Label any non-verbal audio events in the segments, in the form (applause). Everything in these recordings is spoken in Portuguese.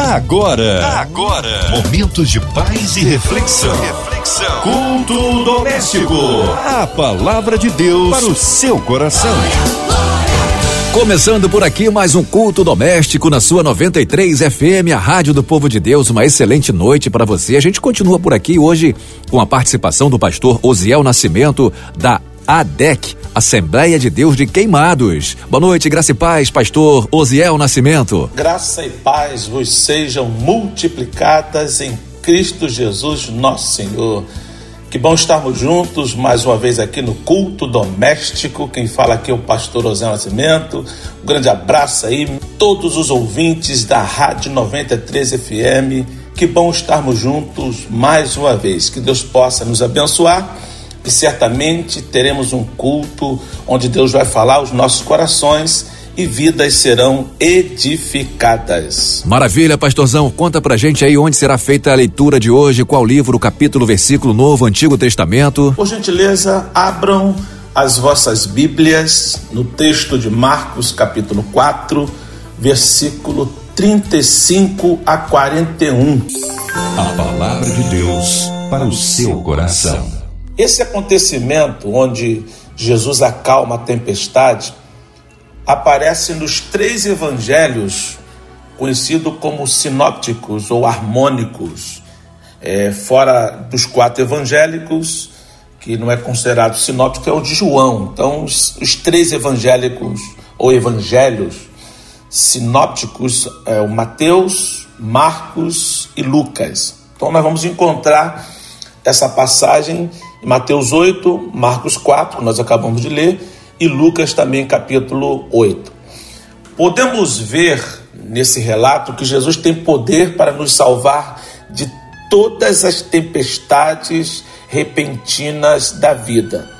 Agora, agora, momentos de paz e reflexão. reflexão. Culto doméstico. A palavra de Deus para o seu coração. Começando por aqui mais um culto doméstico na sua 93 FM, a Rádio do Povo de Deus. Uma excelente noite para você. A gente continua por aqui hoje com a participação do pastor Osiel Nascimento da ADEC, Assembleia de Deus de Queimados. Boa noite, graça e paz, pastor Osiel Nascimento. Graça e paz vos sejam multiplicadas em Cristo Jesus, nosso Senhor. Que bom estarmos juntos mais uma vez aqui no culto doméstico. Quem fala aqui é o pastor Osiel Nascimento. Um grande abraço aí, todos os ouvintes da Rádio 93 FM. Que bom estarmos juntos mais uma vez. Que Deus possa nos abençoar e certamente teremos um culto onde Deus vai falar aos nossos corações e vidas serão edificadas. Maravilha, pastorzão. Conta pra gente aí onde será feita a leitura de hoje, qual livro, capítulo, versículo novo, Antigo Testamento. Por gentileza, abram as vossas Bíblias no texto de Marcos, capítulo 4, versículo 35 a 41. A palavra de Deus para o seu coração. Esse acontecimento onde Jesus acalma a tempestade aparece nos três evangelhos conhecidos como sinópticos ou harmônicos, é, fora dos quatro evangélicos, que não é considerado sinóptico, é o de João. Então, os, os três evangélicos ou evangelhos sinópticos é o Mateus, Marcos e Lucas. Então, nós vamos encontrar essa passagem em Mateus 8, Marcos 4, que nós acabamos de ler, e Lucas também, capítulo 8. Podemos ver nesse relato que Jesus tem poder para nos salvar de todas as tempestades repentinas da vida.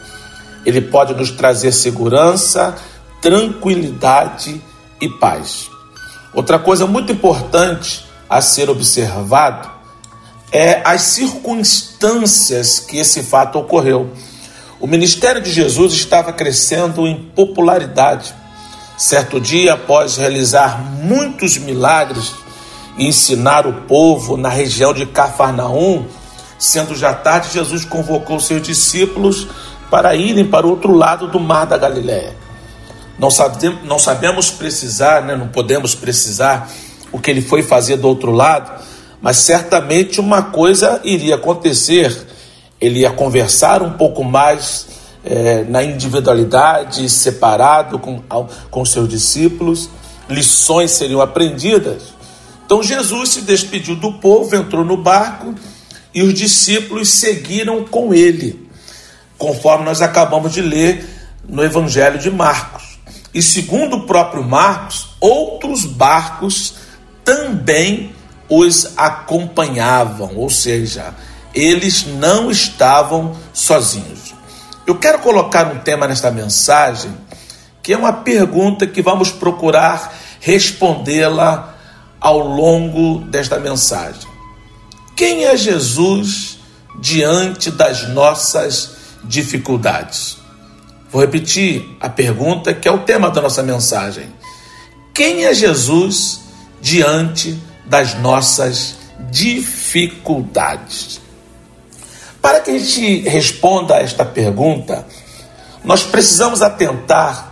Ele pode nos trazer segurança, tranquilidade e paz. Outra coisa muito importante a ser observado é as circunstâncias que esse fato ocorreu. O ministério de Jesus estava crescendo em popularidade. Certo dia, após realizar muitos milagres e ensinar o povo na região de Cafarnaum, sendo já tarde, Jesus convocou seus discípulos para irem para o outro lado do mar da Galiléia. Não sabemos, não sabemos precisar, né? não podemos precisar o que ele foi fazer do outro lado, mas certamente uma coisa iria acontecer. Ele ia conversar um pouco mais é, na individualidade, separado com, com seus discípulos, lições seriam aprendidas. Então Jesus se despediu do povo, entrou no barco e os discípulos seguiram com ele, conforme nós acabamos de ler no Evangelho de Marcos. E segundo o próprio Marcos, outros barcos também os acompanhavam, ou seja, eles não estavam sozinhos. Eu quero colocar um tema nesta mensagem que é uma pergunta que vamos procurar respondê-la ao longo desta mensagem. Quem é Jesus diante das nossas dificuldades? Vou repetir a pergunta que é o tema da nossa mensagem. Quem é Jesus diante das nossas dificuldades. Para que a gente responda a esta pergunta, nós precisamos atentar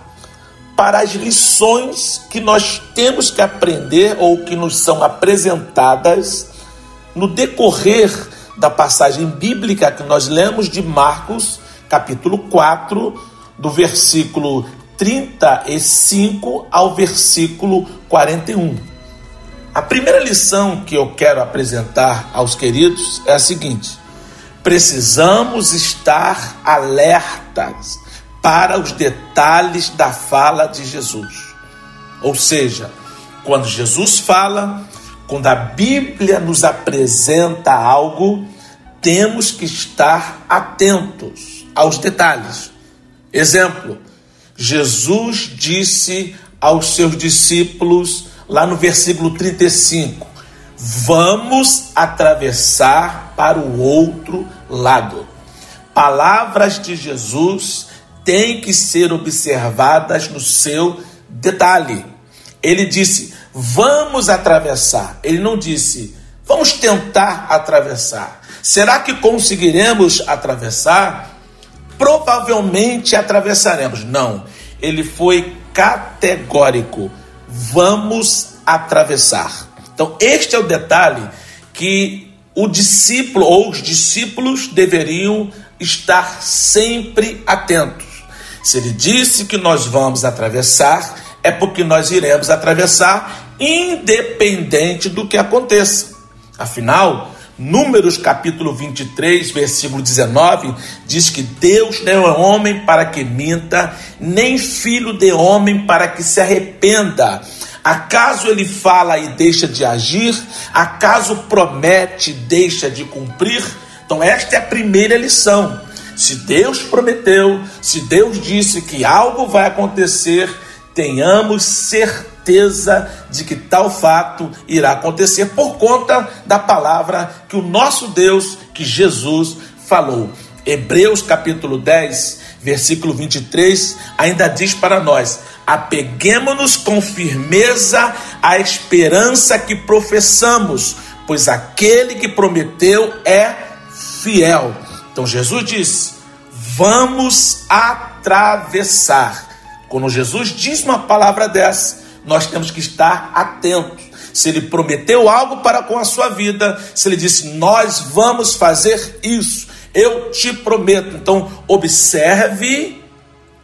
para as lições que nós temos que aprender ou que nos são apresentadas no decorrer da passagem bíblica que nós lemos de Marcos, capítulo 4, do versículo 35 ao versículo 41. A primeira lição que eu quero apresentar aos queridos é a seguinte: precisamos estar alertas para os detalhes da fala de Jesus. Ou seja, quando Jesus fala, quando a Bíblia nos apresenta algo, temos que estar atentos aos detalhes. Exemplo: Jesus disse aos seus discípulos lá no versículo 35. Vamos atravessar para o outro lado. Palavras de Jesus têm que ser observadas no seu detalhe. Ele disse: vamos atravessar. Ele não disse, vamos tentar atravessar. Será que conseguiremos atravessar? Provavelmente atravessaremos. Não, ele foi categórico. Vamos atravessar. Então, este é o detalhe que o discípulo ou os discípulos deveriam estar sempre atentos. Se ele disse que nós vamos atravessar, é porque nós iremos atravessar independente do que aconteça. Afinal, Números capítulo 23, versículo 19, diz que Deus não é homem para que minta, nem filho de homem para que se arrependa. Acaso ele fala e deixa de agir? Acaso promete e deixa de cumprir? Então, esta é a primeira lição. Se Deus prometeu, se Deus disse que algo vai acontecer, tenhamos certeza de que tal fato irá acontecer por conta da palavra que o nosso Deus, que Jesus falou. Hebreus capítulo 10, versículo 23, ainda diz para nós: apeguemos-nos com firmeza à esperança que professamos, pois aquele que prometeu é fiel. Então Jesus disse: vamos atravessar. Quando Jesus diz uma palavra dessa, nós temos que estar atentos. Se ele prometeu algo para com a sua vida, se ele disse, nós vamos fazer isso, eu te prometo. Então, observe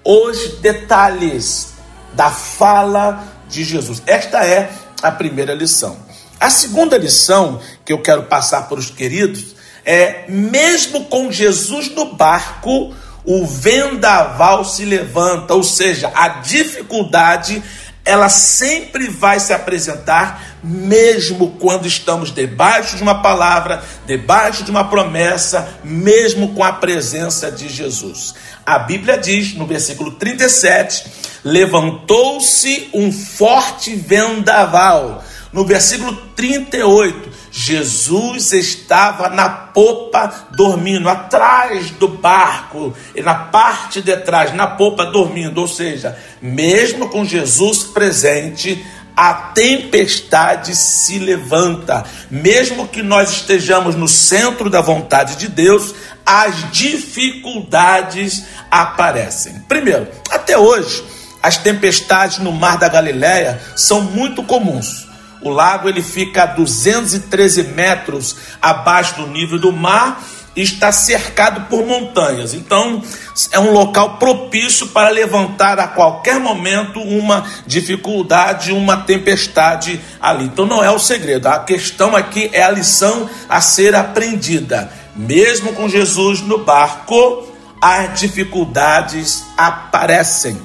os detalhes da fala de Jesus. Esta é a primeira lição. A segunda lição que eu quero passar para os queridos é: mesmo com Jesus no barco, o vendaval se levanta, ou seja, a dificuldade ela sempre vai se apresentar, mesmo quando estamos debaixo de uma palavra, debaixo de uma promessa, mesmo com a presença de Jesus. A Bíblia diz no versículo 37: levantou-se um forte vendaval. No versículo 38, Jesus estava na popa dormindo, atrás do barco, e na parte de trás, na popa dormindo. Ou seja, mesmo com Jesus presente, a tempestade se levanta. Mesmo que nós estejamos no centro da vontade de Deus, as dificuldades aparecem. Primeiro, até hoje, as tempestades no Mar da Galileia são muito comuns. O lago ele fica a 213 metros abaixo do nível do mar e está cercado por montanhas. Então, é um local propício para levantar a qualquer momento uma dificuldade, uma tempestade ali. Então, não é o segredo. A questão aqui é a lição a ser aprendida. Mesmo com Jesus no barco, as dificuldades aparecem.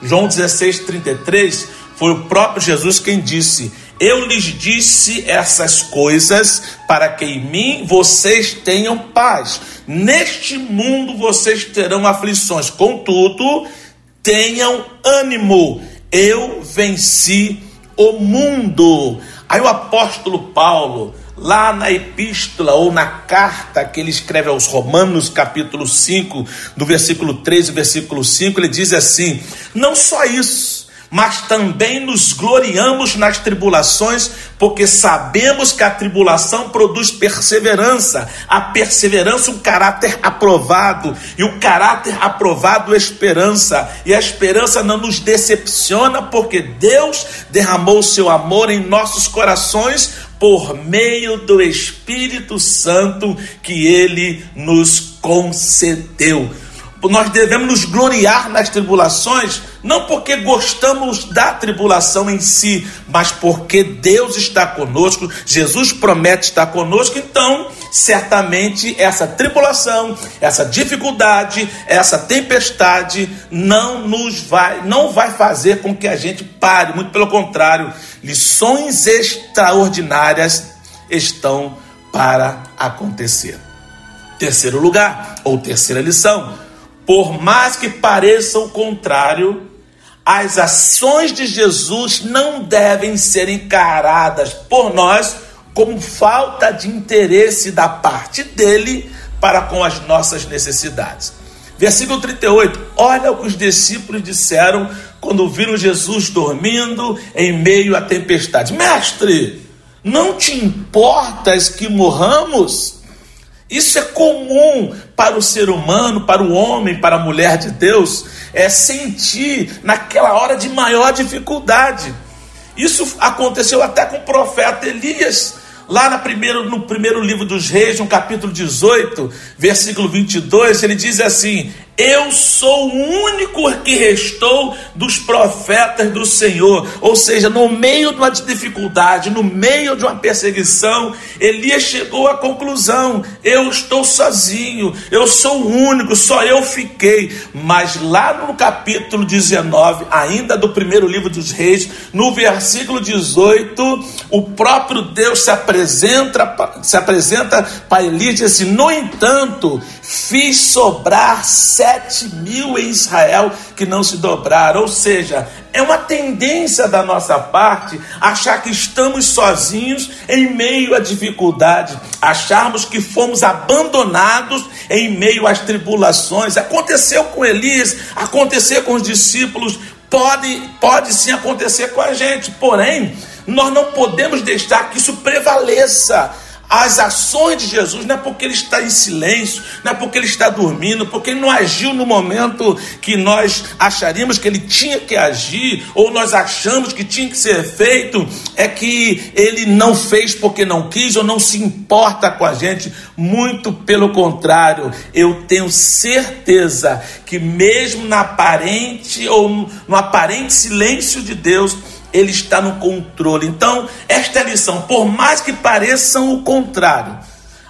João 16, 33 foi o próprio Jesus quem disse: Eu lhes disse essas coisas para que em mim vocês tenham paz. Neste mundo vocês terão aflições, contudo, tenham ânimo. Eu venci o mundo. Aí o apóstolo Paulo, lá na epístola ou na carta que ele escreve aos Romanos, capítulo 5, do versículo 3 e versículo 5, ele diz assim: Não só isso mas também nos gloriamos nas tribulações, porque sabemos que a tribulação produz perseverança, a perseverança um caráter aprovado, e o caráter aprovado esperança, e a esperança não nos decepciona, porque Deus derramou o seu amor em nossos corações por meio do Espírito Santo que ele nos concedeu nós devemos nos gloriar nas tribulações, não porque gostamos da tribulação em si, mas porque Deus está conosco, Jesus promete estar conosco, então, certamente essa tribulação, essa dificuldade, essa tempestade não nos vai, não vai fazer com que a gente pare, muito pelo contrário, lições extraordinárias estão para acontecer. Terceiro lugar, ou terceira lição, por mais que pareça o contrário, as ações de Jesus não devem ser encaradas por nós como falta de interesse da parte dele para com as nossas necessidades. Versículo 38. Olha o que os discípulos disseram quando viram Jesus dormindo em meio à tempestade: Mestre, não te importas que morramos? Isso é comum para o ser humano, para o homem, para a mulher de Deus, é sentir naquela hora de maior dificuldade. Isso aconteceu até com o profeta Elias. Lá no primeiro, no primeiro livro dos Reis, no capítulo 18, versículo 22, ele diz assim: eu sou o único que restou dos profetas do Senhor. Ou seja, no meio de uma dificuldade, no meio de uma perseguição, Elias chegou à conclusão: eu estou sozinho, eu sou o único, só eu fiquei. Mas lá no capítulo 19, ainda do primeiro livro dos Reis, no versículo 18, o próprio Deus se apresenta, se apresenta para Elias e diz assim: no entanto, fiz sobrar sete mil em Israel que não se dobraram. Ou seja, é uma tendência da nossa parte achar que estamos sozinhos em meio à dificuldade, acharmos que fomos abandonados em meio às tribulações. Aconteceu com Elias, aconteceu com os discípulos, pode, pode sim acontecer com a gente, porém, nós não podemos deixar que isso prevaleça as ações de Jesus não é porque ele está em silêncio, não é porque ele está dormindo, porque ele não agiu no momento que nós acharíamos que ele tinha que agir, ou nós achamos que tinha que ser feito, é que ele não fez porque não quis ou não se importa com a gente. Muito pelo contrário, eu tenho certeza que mesmo na aparente ou no aparente silêncio de Deus, ele está no controle. Então, esta é a lição. Por mais que pareçam o contrário,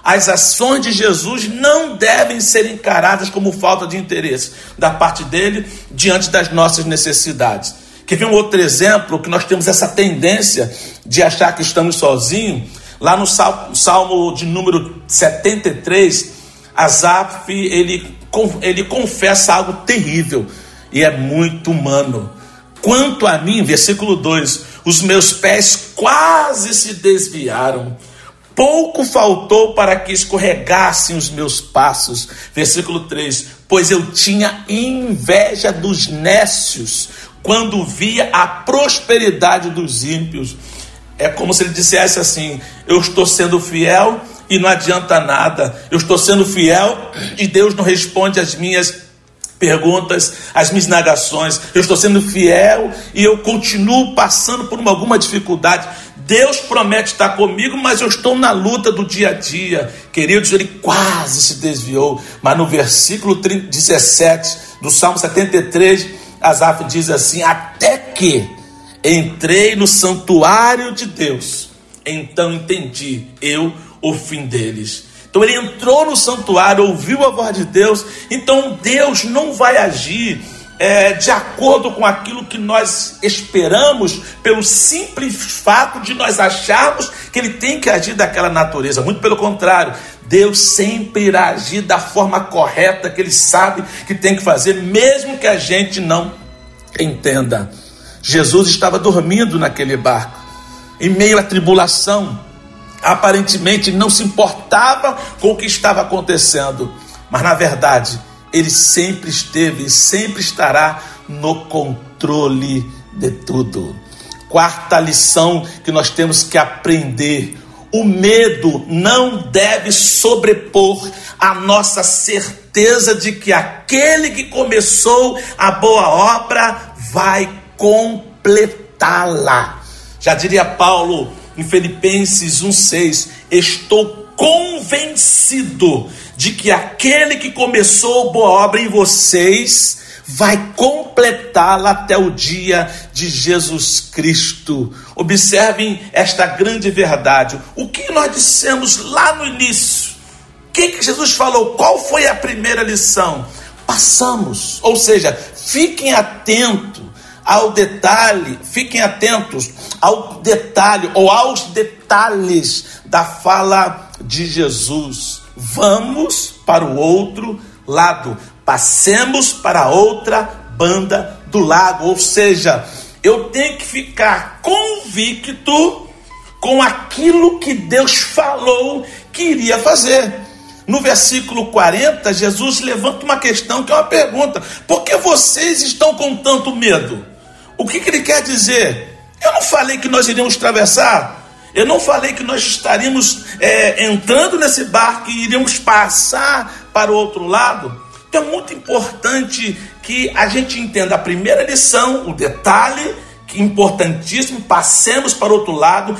as ações de Jesus não devem ser encaradas como falta de interesse da parte dele diante das nossas necessidades. Quer ver um outro exemplo que nós temos essa tendência de achar que estamos sozinhos? Lá no salmo, de número 73, Asaf ele, ele confessa algo terrível e é muito humano. Quanto a mim, versículo 2: os meus pés quase se desviaram, pouco faltou para que escorregassem os meus passos. Versículo 3: pois eu tinha inveja dos nécios quando via a prosperidade dos ímpios. É como se ele dissesse assim: Eu estou sendo fiel e não adianta nada. Eu estou sendo fiel e Deus não responde às minhas perguntas, as minhas indagações. Eu estou sendo fiel e eu continuo passando por uma, alguma dificuldade. Deus promete estar comigo, mas eu estou na luta do dia a dia. Queridos, ele quase se desviou, mas no versículo 17 do Salmo 73, Asaf diz assim: Até que entrei no santuário de Deus, então entendi eu o fim deles. Então ele entrou no santuário, ouviu a voz de Deus. Então Deus não vai agir é, de acordo com aquilo que nós esperamos, pelo simples fato de nós acharmos que ele tem que agir daquela natureza. Muito pelo contrário, Deus sempre irá agir da forma correta que ele sabe que tem que fazer, mesmo que a gente não entenda. Jesus estava dormindo naquele barco, em meio à tribulação aparentemente não se importava com o que estava acontecendo, mas na verdade ele sempre esteve e sempre estará no controle de tudo. Quarta lição que nós temos que aprender: o medo não deve sobrepor a nossa certeza de que aquele que começou a boa obra vai completá-la. Já diria Paulo, em Filipenses 1,6: Estou convencido de que aquele que começou boa obra em vocês vai completá-la até o dia de Jesus Cristo. Observem esta grande verdade. O que nós dissemos lá no início? O que, que Jesus falou? Qual foi a primeira lição? Passamos, ou seja, fiquem atentos ao detalhe, fiquem atentos ao detalhe ou aos detalhes da fala de Jesus. Vamos para o outro lado, passemos para outra banda do lago, ou seja, eu tenho que ficar convicto com aquilo que Deus falou que iria fazer. no versículo 40, Jesus levanta uma questão que é uma pergunta: por que vocês estão com tanto medo? O que, que ele quer dizer? Eu não falei que nós iríamos atravessar, eu não falei que nós estaríamos é, entrando nesse barco e iríamos passar para o outro lado. Então é muito importante que a gente entenda a primeira lição, o detalhe importantíssimo, passemos para o outro lado,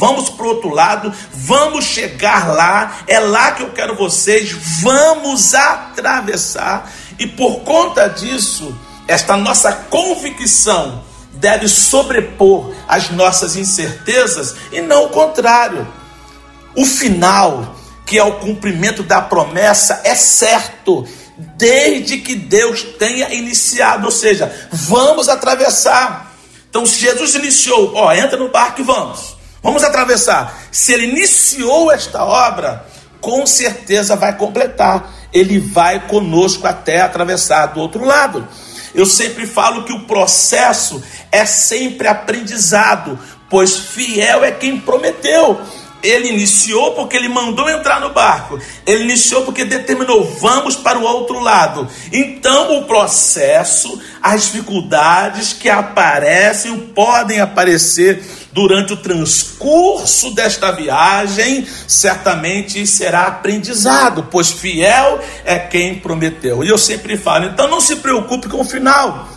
vamos para o outro lado, vamos chegar lá, é lá que eu quero vocês, vamos atravessar, e por conta disso, esta nossa convicção deve sobrepor as nossas incertezas e não o contrário. O final, que é o cumprimento da promessa, é certo, desde que Deus tenha iniciado, ou seja, vamos atravessar. Então, se Jesus iniciou, ó, entra no barco e vamos, vamos atravessar. Se ele iniciou esta obra, com certeza vai completar. Ele vai conosco até atravessar do outro lado. Eu sempre falo que o processo é sempre aprendizado, pois fiel é quem prometeu. Ele iniciou porque ele mandou entrar no barco. Ele iniciou porque determinou, vamos para o outro lado. Então, o processo, as dificuldades que aparecem, podem aparecer durante o transcurso desta viagem, certamente será aprendizado, pois fiel é quem prometeu. E eu sempre falo, então não se preocupe com o final.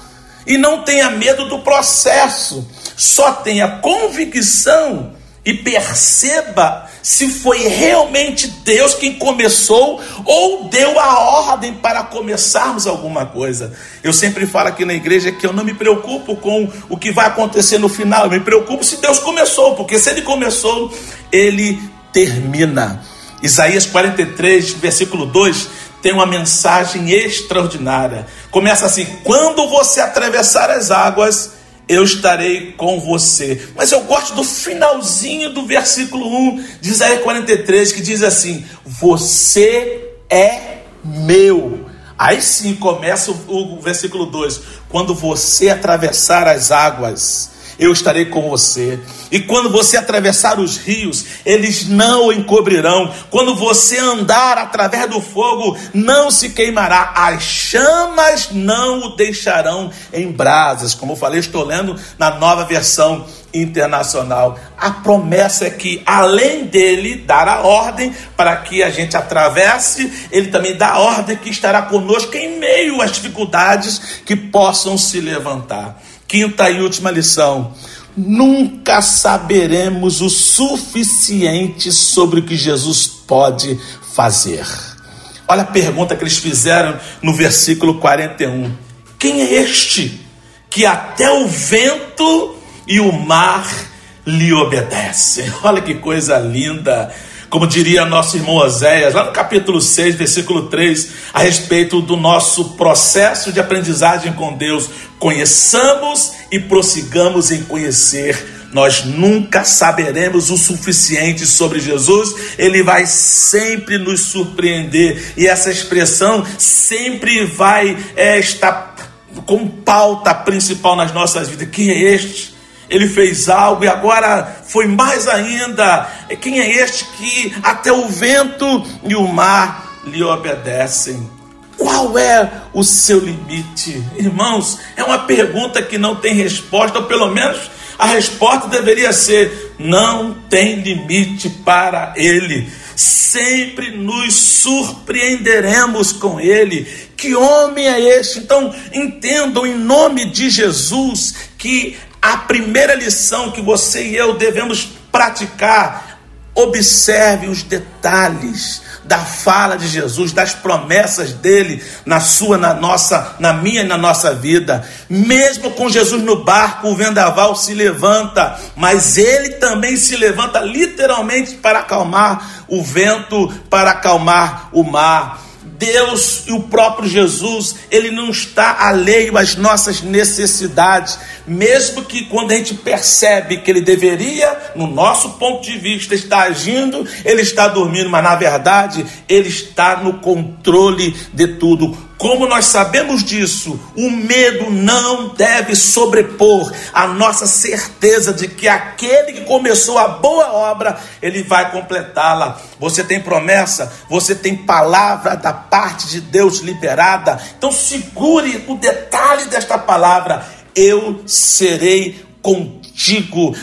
E não tenha medo do processo, só tenha convicção e perceba se foi realmente Deus quem começou ou deu a ordem para começarmos alguma coisa. Eu sempre falo aqui na igreja que eu não me preocupo com o que vai acontecer no final, eu me preocupo se Deus começou, porque se ele começou, ele termina. Isaías 43, versículo 2, tem uma mensagem extraordinária. Começa assim: quando você atravessar as águas, eu estarei com você. Mas eu gosto do finalzinho do versículo 1 de Isaías 43, que diz assim: Você é meu. Aí sim começa o, o versículo 2: Quando você atravessar as águas, eu estarei com você. E quando você atravessar os rios, eles não o encobrirão. Quando você andar através do fogo, não se queimará. As chamas não o deixarão em brasas. Como eu falei, estou lendo na nova versão internacional. A promessa é que, além dele dar a ordem para que a gente atravesse, ele também dá a ordem que estará conosco em meio às dificuldades que possam se levantar. Quinta e última lição: nunca saberemos o suficiente sobre o que Jesus pode fazer. Olha a pergunta que eles fizeram no versículo 41. Quem é este que até o vento e o mar lhe obedecem? (laughs) Olha que coisa linda. Como diria nosso irmão Oséias, lá no capítulo 6, versículo 3, a respeito do nosso processo de aprendizagem com Deus, conheçamos e prossigamos em conhecer nós nunca saberemos o suficiente sobre Jesus, ele vai sempre nos surpreender, e essa expressão sempre vai é, estar com pauta principal nas nossas vidas. Quem é este? Ele fez algo e agora foi mais ainda. Quem é este que até o vento e o mar lhe obedecem? Qual é o seu limite? Irmãos, é uma pergunta que não tem resposta, ou pelo menos a resposta deveria ser: não tem limite para ele. Sempre nos surpreenderemos com ele. Que homem é este? Então, entendam em nome de Jesus que a primeira lição que você e eu devemos praticar, observe os detalhes da fala de Jesus, das promessas dele na sua, na nossa, na minha e na nossa vida. Mesmo com Jesus no barco, o vendaval se levanta, mas ele também se levanta literalmente para acalmar o vento, para acalmar o mar. Deus e o próprio Jesus, ele não está alheio às nossas necessidades, mesmo que quando a gente percebe que ele deveria, no nosso ponto de vista, estar agindo, ele está dormindo, mas na verdade ele está no controle de tudo. Como nós sabemos disso, o medo não deve sobrepor a nossa certeza de que aquele que começou a boa obra, ele vai completá-la. Você tem promessa, você tem palavra da parte de Deus liberada. Então segure o detalhe desta palavra. Eu serei contigo.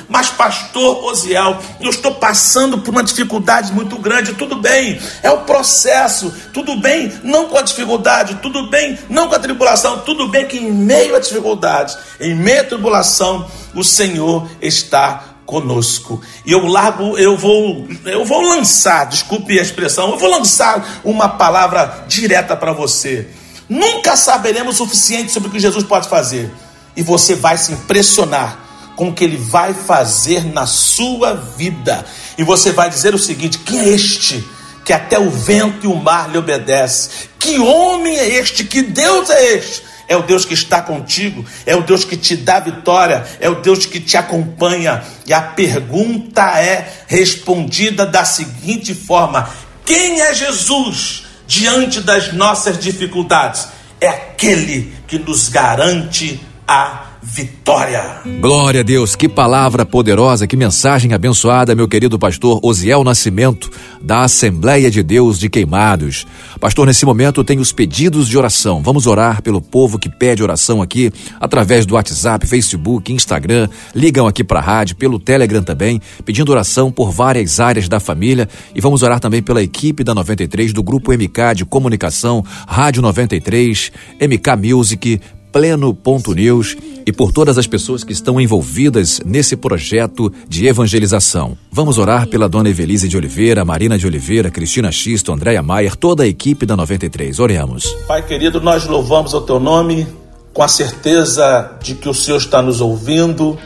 Mas, pastor Osiel, eu estou passando por uma dificuldade muito grande. Tudo bem, é o processo. Tudo bem, não com a dificuldade. Tudo bem, não com a tribulação. Tudo bem que em meio à dificuldade, em meio à tribulação, o Senhor está conosco. E eu largo, eu vou, eu vou lançar, desculpe a expressão, eu vou lançar uma palavra direta para você. Nunca saberemos o suficiente sobre o que Jesus pode fazer. E você vai se impressionar com o que ele vai fazer na sua vida. E você vai dizer o seguinte: quem é este? Que até o vento e o mar lhe obedece. Que homem é este? Que Deus é este? É o Deus que está contigo, é o Deus que te dá vitória, é o Deus que te acompanha. E a pergunta é respondida da seguinte forma: quem é Jesus diante das nossas dificuldades? É aquele que nos garante a vitória. Glória a Deus, que palavra poderosa, que mensagem abençoada, meu querido pastor Osiel Nascimento, da Assembleia de Deus de Queimados. Pastor, nesse momento tem os pedidos de oração. Vamos orar pelo povo que pede oração aqui, através do WhatsApp, Facebook, Instagram, ligam aqui para a rádio, pelo Telegram também, pedindo oração por várias áreas da família e vamos orar também pela equipe da 93, do Grupo MK de Comunicação, Rádio 93, MK Music, Pleno.news e por todas as pessoas que estão envolvidas nesse projeto de evangelização. Vamos orar pela dona Evelise de Oliveira, Marina de Oliveira, Cristina Xisto, Andréia Maier, toda a equipe da 93. Oremos. Pai querido, nós louvamos o teu nome com a certeza de que o Senhor está nos ouvindo,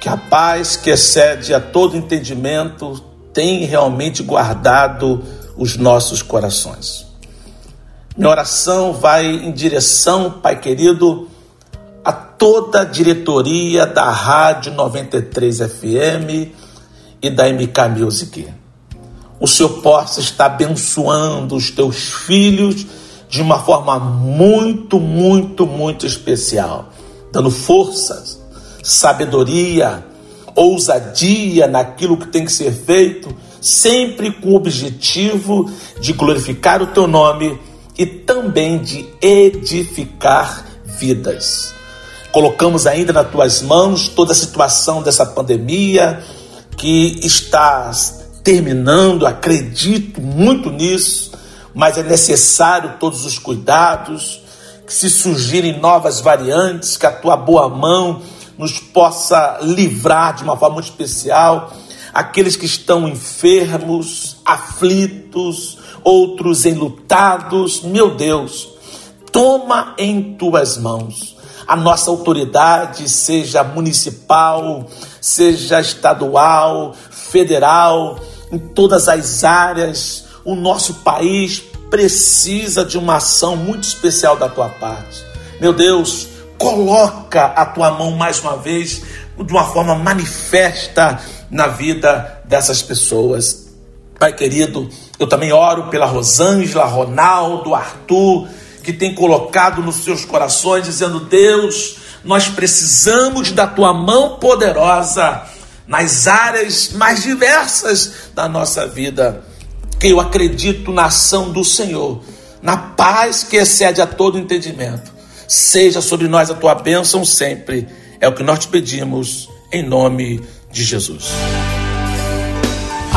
que a paz que excede a todo entendimento tem realmente guardado os nossos corações. Minha oração vai em direção, Pai querido, a toda a diretoria da Rádio 93 FM e da MK Music. O Senhor possa estar abençoando os teus filhos de uma forma muito, muito, muito especial, dando forças, sabedoria, ousadia naquilo que tem que ser feito, sempre com o objetivo de glorificar o teu nome e também de edificar vidas. Colocamos ainda nas tuas mãos toda a situação dessa pandemia que está terminando, acredito muito nisso, mas é necessário todos os cuidados, que se surgirem novas variantes, que a tua boa mão nos possa livrar de uma forma especial aqueles que estão enfermos, aflitos, outros enlutados. Meu Deus, toma em tuas mãos a nossa autoridade, seja municipal, seja estadual, federal, em todas as áreas, o nosso país precisa de uma ação muito especial da tua parte. Meu Deus, coloca a tua mão mais uma vez de uma forma manifesta na vida dessas pessoas. Pai querido, eu também oro pela Rosângela, Ronaldo, Arthur, que tem colocado nos seus corações, dizendo: Deus, nós precisamos da tua mão poderosa nas áreas mais diversas da nossa vida. Que eu acredito na ação do Senhor, na paz que excede a todo entendimento. Seja sobre nós a tua bênção sempre. É o que nós te pedimos, em nome de Jesus.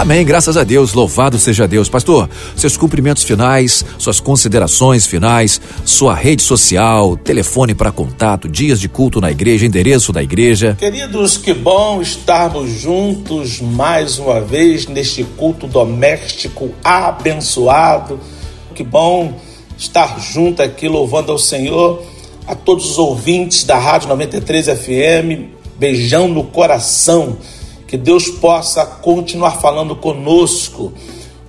Amém, graças a Deus, louvado seja Deus. Pastor, seus cumprimentos finais, suas considerações finais, sua rede social, telefone para contato, dias de culto na igreja, endereço da igreja. Queridos, que bom estarmos juntos mais uma vez neste culto doméstico abençoado. Que bom estar junto aqui louvando ao Senhor, a todos os ouvintes da Rádio 93 FM. Beijão no coração que Deus possa continuar falando conosco.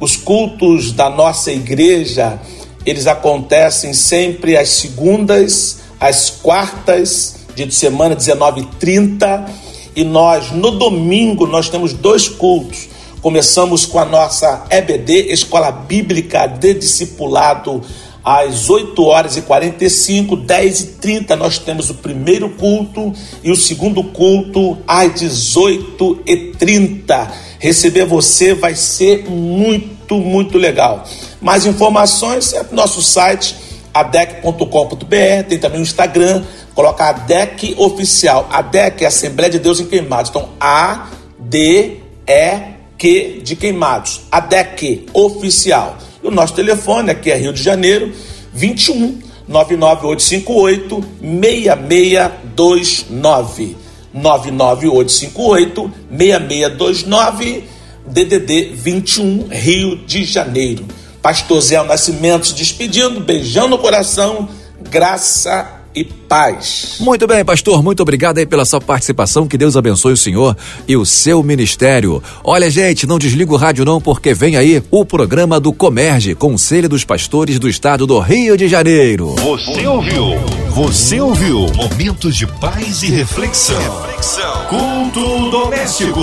Os cultos da nossa igreja, eles acontecem sempre às segundas, às quartas, dia de semana 19h30, e nós no domingo nós temos dois cultos. Começamos com a nossa EBD, Escola Bíblica de Discipulado, às 8 horas e 45, 10 e 30 nós temos o primeiro culto e o segundo culto às 18 e 30. Receber você vai ser muito, muito legal. Mais informações é no nosso site adec.com.br, tem também o Instagram, coloca ADEC Oficial. ADEC é Assembleia de Deus em Queimados. Então, A, D, E, Q de Queimados. ADEC Oficial. E o nosso telefone aqui é Rio de Janeiro, 21 99858 6629. 99858 6629 DDD 21 Rio de Janeiro. Pastor Zé Nascimento se despedindo, beijão no coração, graça e paz. Muito bem, pastor, muito obrigado aí pela sua participação. Que Deus abençoe o senhor e o seu ministério. Olha, gente, não desliga o rádio não, porque vem aí o programa do Comerge, Conselho dos Pastores do Estado do Rio de Janeiro. Você ouviu? Você ouviu? Momentos de paz e reflexão. reflexão. Culto doméstico.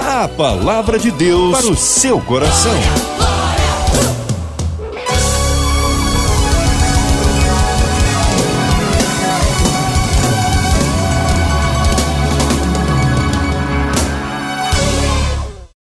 A palavra de Deus para o seu coração.